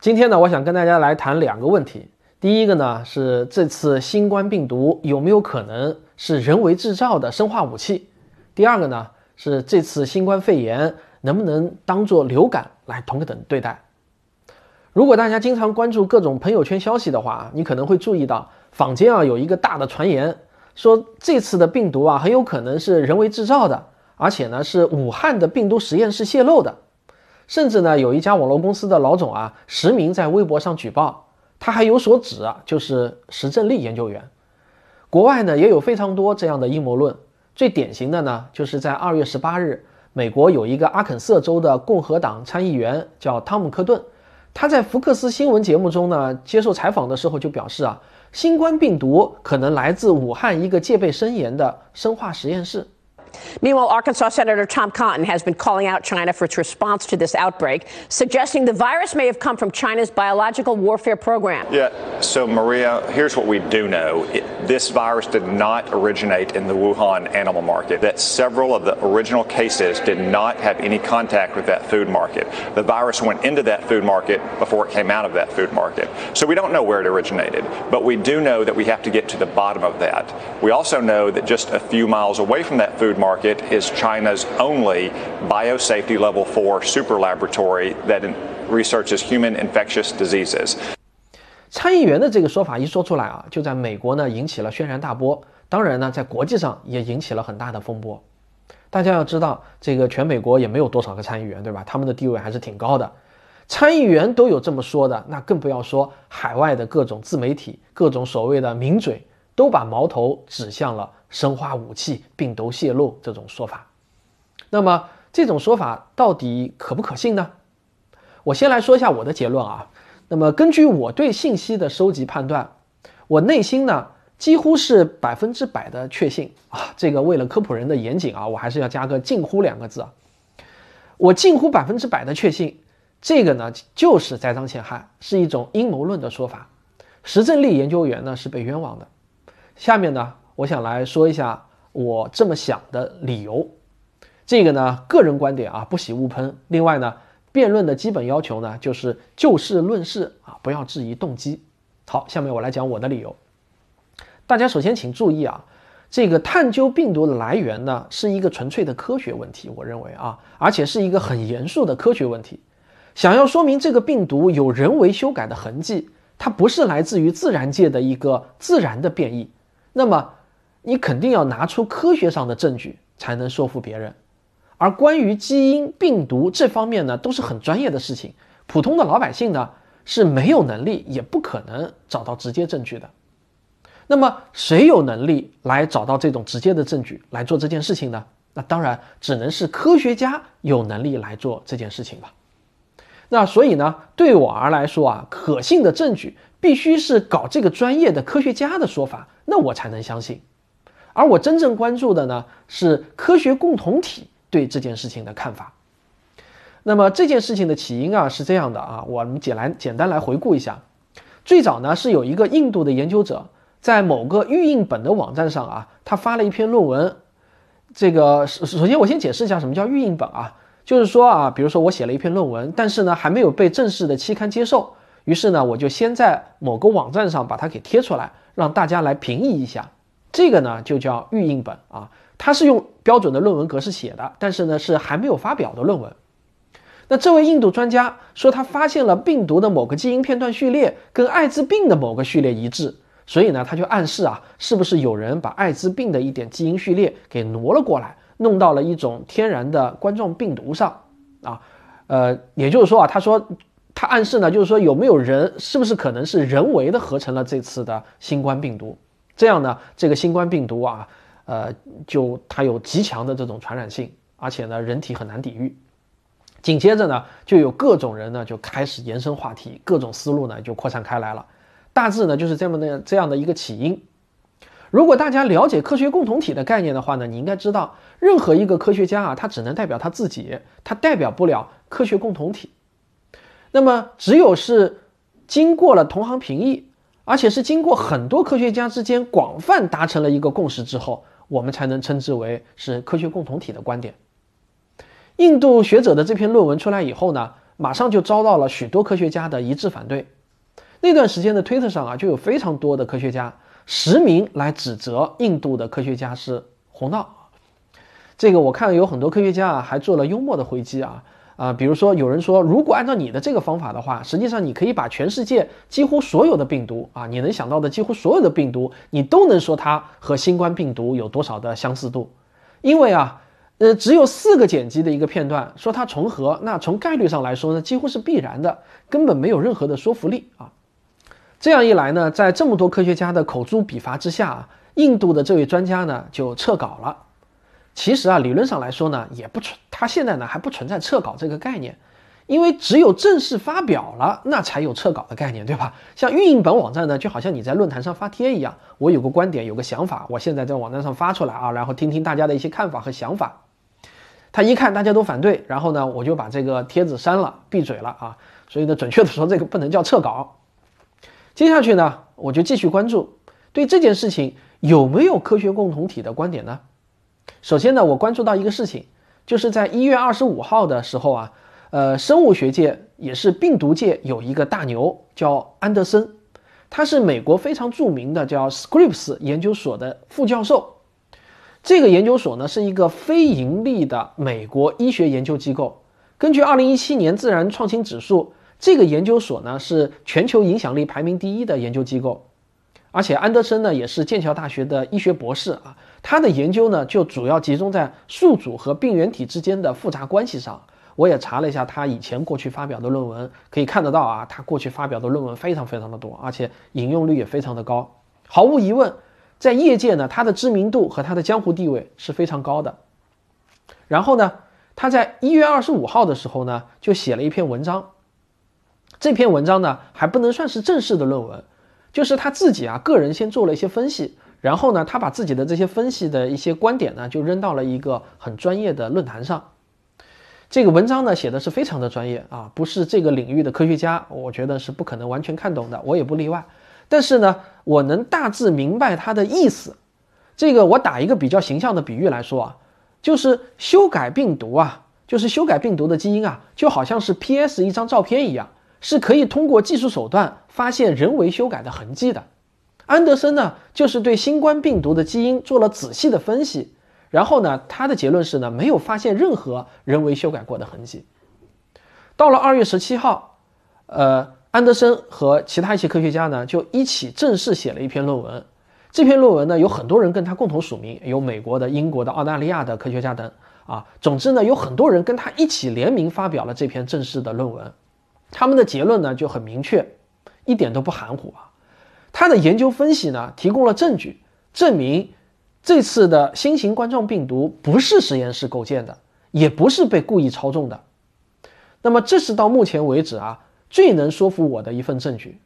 今天呢，我想跟大家来谈两个问题。第一个呢是这次新冠病毒有没有可能是人为制造的生化武器？第二个呢是这次新冠肺炎能不能当做流感来同等对待？如果大家经常关注各种朋友圈消息的话，你可能会注意到坊间啊有一个大的传言，说这次的病毒啊很有可能是人为制造的，而且呢是武汉的病毒实验室泄露的。甚至呢，有一家网络公司的老总啊，实名在微博上举报，他还有所指啊，就是石正丽研究员。国外呢也有非常多这样的阴谋论，最典型的呢，就是在二月十八日，美国有一个阿肯色州的共和党参议员叫汤姆·克顿，他在福克斯新闻节目中呢接受采访的时候就表示啊，新冠病毒可能来自武汉一个戒备森严的生化实验室。Meanwhile, Arkansas Senator Tom Cotton has been calling out China for its response to this outbreak, suggesting the virus may have come from China's biological warfare program. Yeah, so Maria, here's what we do know. It, this virus did not originate in the Wuhan animal market, that several of the original cases did not have any contact with that food market. The virus went into that food market before it came out of that food market. So we don't know where it originated, but we do know that we have to get to the bottom of that. We also know that just a few miles away from that food market is China's only biosafety level four super laboratory that researches human infectious diseases. 参议员的这个说法一说出来啊，就在美国呢引起了轩然大波，当然呢，在国际上也引起了很大的风波。大家要知道，这个全美国也没有多少个参议员，对吧？他们的地位还是挺高的。参议员都有这么说的，那更不要说海外的各种自媒体、各种所谓的名嘴，都把矛头指向了。生化武器、病毒泄露这种说法，那么这种说法到底可不可信呢？我先来说一下我的结论啊。那么根据我对信息的收集判断，我内心呢几乎是百分之百的确信啊。这个为了科普人的严谨啊，我还是要加个近乎两个字啊。我近乎百分之百的确信，这个呢就是栽赃陷害，是一种阴谋论的说法。石正丽研究员呢是被冤枉的。下面呢。我想来说一下我这么想的理由，这个呢个人观点啊，不喜勿喷。另外呢，辩论的基本要求呢就是就事论事啊，不要质疑动机。好，下面我来讲我的理由。大家首先请注意啊，这个探究病毒的来源呢是一个纯粹的科学问题，我认为啊，而且是一个很严肃的科学问题。想要说明这个病毒有人为修改的痕迹，它不是来自于自然界的一个自然的变异，那么。你肯定要拿出科学上的证据才能说服别人，而关于基因、病毒这方面呢，都是很专业的事情，普通的老百姓呢是没有能力，也不可能找到直接证据的。那么谁有能力来找到这种直接的证据来做这件事情呢？那当然只能是科学家有能力来做这件事情吧。那所以呢，对我而来说啊，可信的证据必须是搞这个专业的科学家的说法，那我才能相信。而我真正关注的呢，是科学共同体对这件事情的看法。那么这件事情的起因啊是这样的啊，我们简来简单来回顾一下。最早呢是有一个印度的研究者在某个预印本的网站上啊，他发了一篇论文。这个首首先我先解释一下什么叫预印本啊，就是说啊，比如说我写了一篇论文，但是呢还没有被正式的期刊接受，于是呢我就先在某个网站上把它给贴出来，让大家来评议一下。这个呢就叫预印本啊，它是用标准的论文格式写的，但是呢是还没有发表的论文。那这位印度专家说他发现了病毒的某个基因片段序列跟艾滋病的某个序列一致，所以呢他就暗示啊，是不是有人把艾滋病的一点基因序列给挪了过来，弄到了一种天然的冠状病毒上啊？呃，也就是说啊，他说他暗示呢，就是说有没有人，是不是可能是人为的合成了这次的新冠病毒？这样呢，这个新冠病毒啊，呃，就它有极强的这种传染性，而且呢，人体很难抵御。紧接着呢，就有各种人呢就开始延伸话题，各种思路呢就扩散开来了。大致呢就是这么的这样的一个起因。如果大家了解科学共同体的概念的话呢，你应该知道，任何一个科学家啊，他只能代表他自己，他代表不了科学共同体。那么，只有是经过了同行评议。而且是经过很多科学家之间广泛达成了一个共识之后，我们才能称之为是科学共同体的观点。印度学者的这篇论文出来以后呢，马上就遭到了许多科学家的一致反对。那段时间的推特上啊，就有非常多的科学家实名来指责印度的科学家是胡闹。这个我看有很多科学家啊，还做了幽默的回击啊啊，比如说有人说，如果按照你的这个方法的话，实际上你可以把全世界几乎所有的病毒啊，你能想到的几乎所有的病毒，你都能说它和新冠病毒有多少的相似度，因为啊。呃，只有四个碱基的一个片段，说它重合，那从概率上来说呢，几乎是必然的，根本没有任何的说服力啊。这样一来呢，在这么多科学家的口诛笔伐之下，印度的这位专家呢就撤稿了。其实啊，理论上来说呢，也不存，他现在呢还不存在撤稿这个概念。因为只有正式发表了，那才有撤稿的概念，对吧？像运营本网站呢，就好像你在论坛上发帖一样，我有个观点，有个想法，我现在在网站上发出来啊，然后听听大家的一些看法和想法。他一看大家都反对，然后呢，我就把这个帖子删了，闭嘴了啊。所以呢，准确的说，这个不能叫撤稿。接下去呢，我就继续关注对这件事情有没有科学共同体的观点呢？首先呢，我关注到一个事情，就是在一月二十五号的时候啊。呃，生物学界也是病毒界有一个大牛，叫安德森，他是美国非常著名的叫 Scripps 研究所的副教授。这个研究所呢是一个非盈利的美国医学研究机构。根据2017年自然创新指数，这个研究所呢是全球影响力排名第一的研究机构。而且安德森呢也是剑桥大学的医学博士啊，他的研究呢就主要集中在宿主和病原体之间的复杂关系上。我也查了一下他以前过去发表的论文，可以看得到啊，他过去发表的论文非常非常的多，而且引用率也非常的高。毫无疑问，在业界呢，他的知名度和他的江湖地位是非常高的。然后呢，他在一月二十五号的时候呢，就写了一篇文章。这篇文章呢，还不能算是正式的论文，就是他自己啊，个人先做了一些分析，然后呢，他把自己的这些分析的一些观点呢，就扔到了一个很专业的论坛上。这个文章呢写的是非常的专业啊，不是这个领域的科学家，我觉得是不可能完全看懂的，我也不例外。但是呢，我能大致明白他的意思。这个我打一个比较形象的比喻来说啊，就是修改病毒啊，就是修改病毒的基因啊，就好像是 PS 一张照片一样，是可以通过技术手段发现人为修改的痕迹的。安德森呢，就是对新冠病毒的基因做了仔细的分析。然后呢，他的结论是呢，没有发现任何人为修改过的痕迹。到了二月十七号，呃，安德森和其他一些科学家呢，就一起正式写了一篇论文。这篇论文呢，有很多人跟他共同署名，有美国的、英国的、澳大利亚的科学家等啊。总之呢，有很多人跟他一起联名发表了这篇正式的论文。他们的结论呢就很明确，一点都不含糊啊。他的研究分析呢，提供了证据，证明。这次的新型冠状病毒不是实验室构建的，也不是被故意操纵的。那么，这是到目前为止啊最能说服我的一份证据。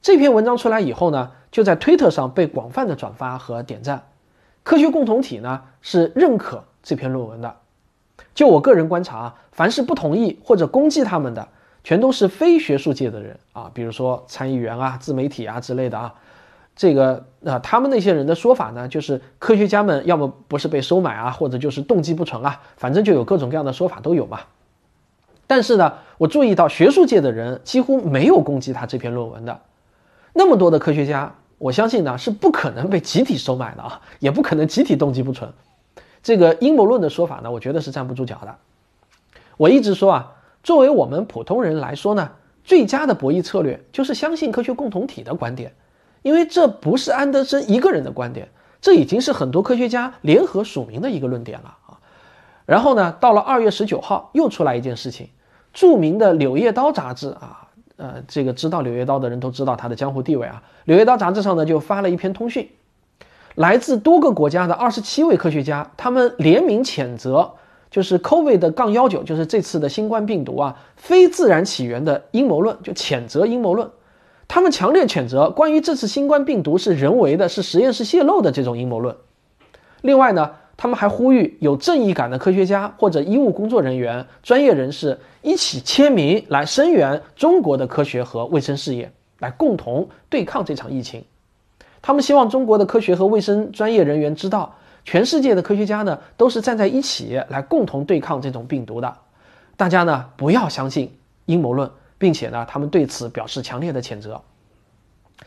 这篇文章出来以后呢，就在推特上被广泛的转发和点赞。科学共同体呢是认可这篇论文的。就我个人观察啊，凡是不同意或者攻击他们的，全都是非学术界的人啊，比如说参议员啊、自媒体啊之类的啊。这个啊，他们那些人的说法呢，就是科学家们要么不是被收买啊，或者就是动机不纯啊，反正就有各种各样的说法都有嘛。但是呢，我注意到学术界的人几乎没有攻击他这篇论文的。那么多的科学家，我相信呢是不可能被集体收买的啊，也不可能集体动机不纯。这个阴谋论的说法呢，我觉得是站不住脚的。我一直说啊，作为我们普通人来说呢，最佳的博弈策略就是相信科学共同体的观点。因为这不是安德森一个人的观点，这已经是很多科学家联合署名的一个论点了啊。然后呢，到了二月十九号，又出来一件事情，著名的《柳叶刀》杂志啊，呃，这个知道《柳叶刀》的人都知道它的江湖地位啊，《柳叶刀》杂志上呢就发了一篇通讯，来自多个国家的二十七位科学家，他们联名谴责，就是 COVID 的杠幺九，就是这次的新冠病毒啊，非自然起源的阴谋论，就谴责阴谋论。他们强烈谴责关于这次新冠病毒是人为的、是实验室泄露的这种阴谋论。另外呢，他们还呼吁有正义感的科学家或者医务工作人员、专业人士一起签名来声援中国的科学和卫生事业来共同对抗这场疫情。他们希望中国的科学和卫生专业人员知道，全世界的科学家呢都是站在一起来共同对抗这种病毒的。大家呢不要相信阴谋论，并且呢他们对此表示强烈的谴责。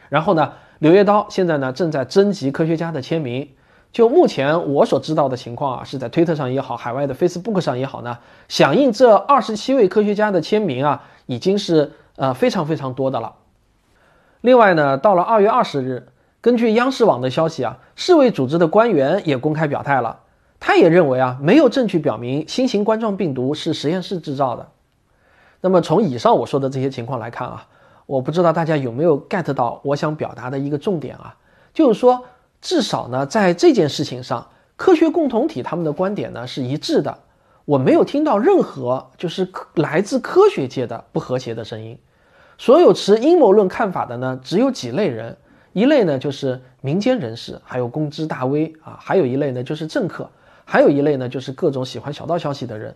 然后呢，《柳叶刀》现在呢正在征集科学家的签名。就目前我所知道的情况啊，是在推特上也好，海外的 Facebook 上也好呢，响应这二十七位科学家的签名啊，已经是呃非常非常多的了。另外呢，到了二月二十日，根据央视网的消息啊，世卫组织的官员也公开表态了，他也认为啊，没有证据表明新型冠状病毒是实验室制造的。那么从以上我说的这些情况来看啊，我不知道大家有没有 get 到我想表达的一个重点啊，就是说。至少呢，在这件事情上，科学共同体他们的观点呢是一致的。我没有听到任何就是来自科学界的不和谐的声音。所有持阴谋论看法的呢，只有几类人，一类呢就是民间人士，还有公知大 V 啊，还有一类呢就是政客，还有一类呢就是各种喜欢小道消息的人。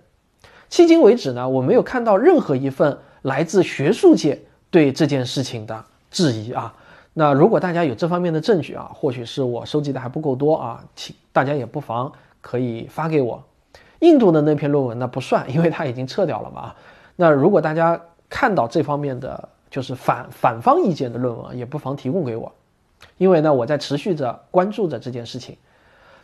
迄今为止呢，我没有看到任何一份来自学术界对这件事情的质疑啊。那如果大家有这方面的证据啊，或许是我收集的还不够多啊，请大家也不妨可以发给我。印度的那篇论文呢不算，因为它已经撤掉了嘛。那如果大家看到这方面的就是反反方意见的论文，也不妨提供给我，因为呢我在持续着关注着这件事情。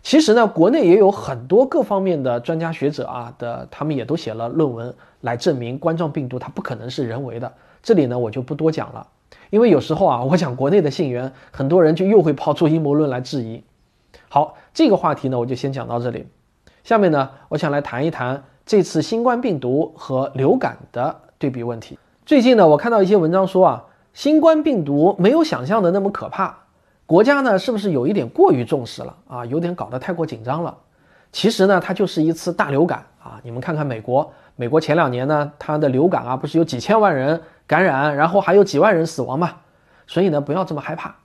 其实呢，国内也有很多各方面的专家学者啊的，他们也都写了论文来证明冠状病毒它不可能是人为的。这里呢我就不多讲了。因为有时候啊，我讲国内的信源，很多人就又会抛出阴谋论来质疑。好，这个话题呢，我就先讲到这里。下面呢，我想来谈一谈这次新冠病毒和流感的对比问题。最近呢，我看到一些文章说啊，新冠病毒没有想象的那么可怕，国家呢是不是有一点过于重视了啊？有点搞得太过紧张了。其实呢，它就是一次大流感啊。你们看看美国，美国前两年呢，它的流感啊，不是有几千万人。感染，然后还有几万人死亡嘛，所以呢，不要这么害怕。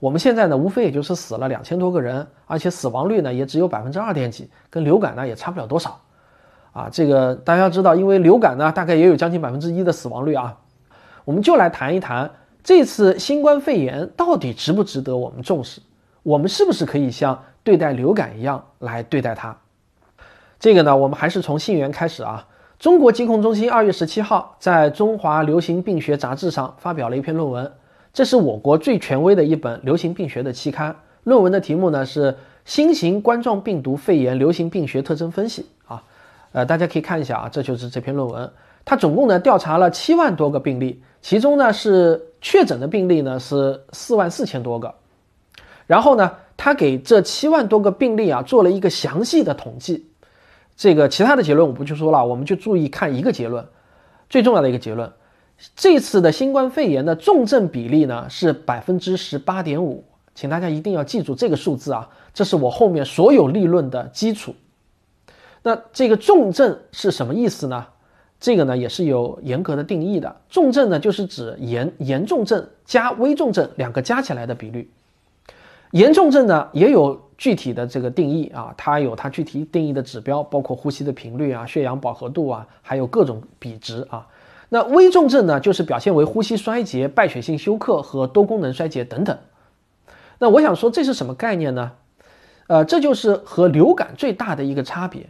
我们现在呢，无非也就是死了两千多个人，而且死亡率呢也只有百分之二点几，跟流感呢也差不了多少。啊，这个大家要知道，因为流感呢大概也有将近百分之一的死亡率啊。我们就来谈一谈这次新冠肺炎到底值不值得我们重视，我们是不是可以像对待流感一样来对待它？这个呢，我们还是从信源开始啊。中国疾控中心二月十七号在《中华流行病学杂志》上发表了一篇论文，这是我国最权威的一本流行病学的期刊。论文的题目呢是《新型冠状病毒肺炎流行病学特征分析》啊，呃，大家可以看一下啊，这就是这篇论文。他总共呢调查了七万多个病例，其中呢是确诊的病例呢是四万四千多个，然后呢，他给这七万多个病例啊做了一个详细的统计。这个其他的结论我不去说了，我们就注意看一个结论，最重要的一个结论，这次的新冠肺炎的重症比例呢是百分之十八点五，请大家一定要记住这个数字啊，这是我后面所有立论的基础。那这个重症是什么意思呢？这个呢也是有严格的定义的，重症呢就是指严严重症加危重症两个加起来的比率，严重症呢也有。具体的这个定义啊，它有它具体定义的指标，包括呼吸的频率啊、血氧饱和度啊，还有各种比值啊。那危重症呢，就是表现为呼吸衰竭、败血性休克和多功能衰竭等等。那我想说，这是什么概念呢？呃，这就是和流感最大的一个差别。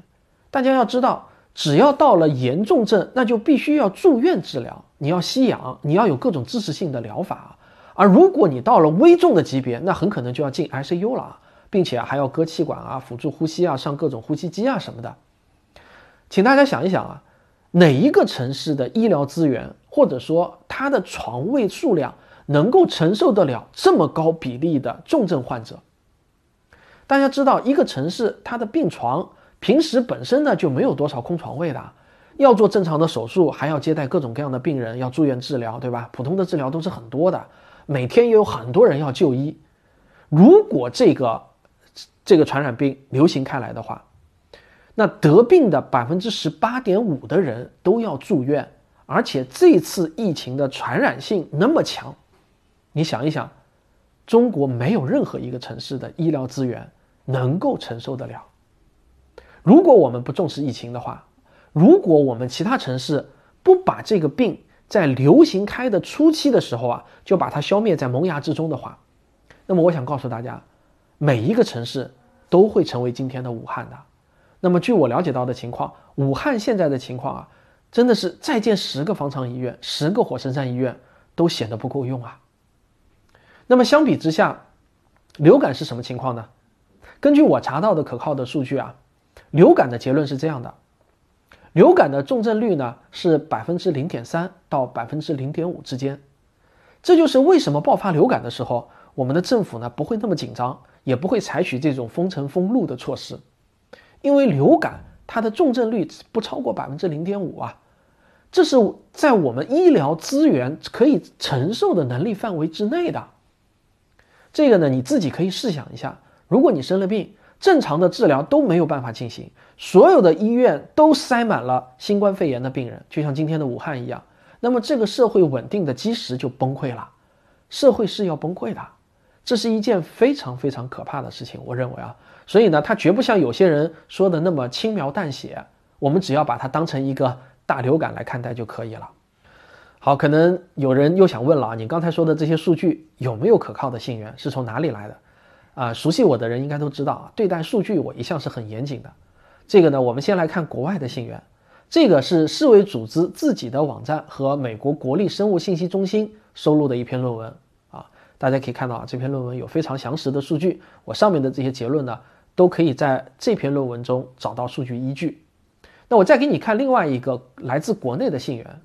大家要知道，只要到了严重症，那就必须要住院治疗，你要吸氧，你要有各种支持性的疗法。而如果你到了危重的级别，那很可能就要进 ICU 了。并且还要割气管啊，辅助呼吸啊，上各种呼吸机啊什么的。请大家想一想啊，哪一个城市的医疗资源或者说它的床位数量能够承受得了这么高比例的重症患者？大家知道，一个城市它的病床平时本身呢就没有多少空床位的，要做正常的手术，还要接待各种各样的病人，要住院治疗，对吧？普通的治疗都是很多的，每天也有很多人要就医。如果这个这个传染病流行开来的话，那得病的百分之十八点五的人都要住院，而且这次疫情的传染性那么强，你想一想，中国没有任何一个城市的医疗资源能够承受得了。如果我们不重视疫情的话，如果我们其他城市不把这个病在流行开的初期的时候啊，就把它消灭在萌芽之中的话，那么我想告诉大家，每一个城市都会成为今天的武汉的。那么据我了解到的情况，武汉现在的情况啊，真的是再建十个方舱医院、十个火神山医院都显得不够用啊。那么相比之下，流感是什么情况呢？根据我查到的可靠的数据啊，流感的结论是这样的：流感的重症率呢是百分之零点三到百分之零点五之间。这就是为什么爆发流感的时候，我们的政府呢不会那么紧张，也不会采取这种封城封路的措施，因为流感它的重症率不超过百分之零点五啊，这是在我们医疗资源可以承受的能力范围之内的。这个呢，你自己可以试想一下，如果你生了病，正常的治疗都没有办法进行，所有的医院都塞满了新冠肺炎的病人，就像今天的武汉一样，那么这个社会稳定的基石就崩溃了，社会是要崩溃的，这是一件非常非常可怕的事情，我认为啊，所以呢，它绝不像有些人说的那么轻描淡写，我们只要把它当成一个大流感来看待就可以了。好，可能有人又想问了啊，你刚才说的这些数据有没有可靠的信源？是从哪里来的？啊，熟悉我的人应该都知道啊，对待数据我一向是很严谨的。这个呢，我们先来看国外的信源，这个是世卫组织自己的网站和美国国立生物信息中心收录的一篇论文啊，大家可以看到啊，这篇论文有非常详实的数据，我上面的这些结论呢，都可以在这篇论文中找到数据依据。那我再给你看另外一个来自国内的信源。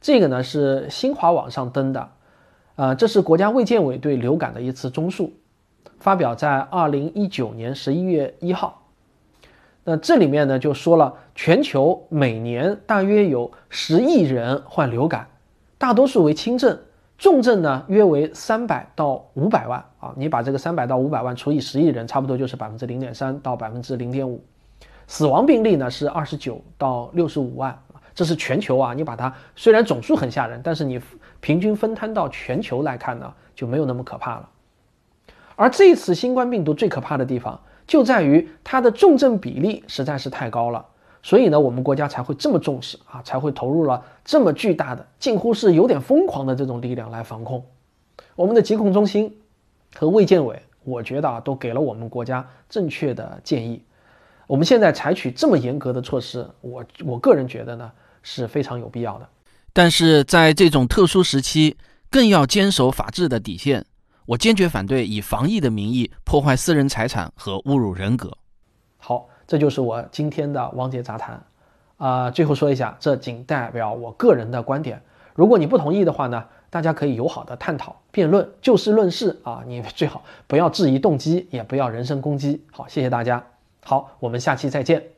这个呢是新华网上登的，呃，这是国家卫健委对流感的一次综述，发表在二零一九年十一月一号。那这里面呢就说了，全球每年大约有十亿人患流感，大多数为轻症，重症呢约为三百到五百万啊。你把这个三百到五百万除以十亿人，差不多就是百分之零点三到百分之零点五。死亡病例呢是二十九到六十五万。这是全球啊，你把它虽然总数很吓人，但是你平均分摊到全球来看呢，就没有那么可怕了。而这次新冠病毒最可怕的地方就在于它的重症比例实在是太高了，所以呢，我们国家才会这么重视啊，才会投入了这么巨大的、近乎是有点疯狂的这种力量来防控。我们的疾控中心和卫健委，我觉得啊，都给了我们国家正确的建议。我们现在采取这么严格的措施，我我个人觉得呢。是非常有必要的，但是在这种特殊时期，更要坚守法治的底线。我坚决反对以防疫的名义破坏私人财产和侮辱人格。好，这就是我今天的汪杰杂谈。啊，最后说一下，这仅代表我个人的观点。如果你不同意的话呢，大家可以友好的探讨、辩论、就事论事啊。你最好不要质疑动机，也不要人身攻击。好，谢谢大家。好，我们下期再见。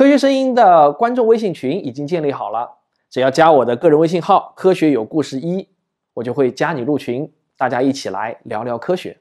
科学声音的观众微信群已经建立好了，只要加我的个人微信号“科学有故事一”，我就会加你入群，大家一起来聊聊科学。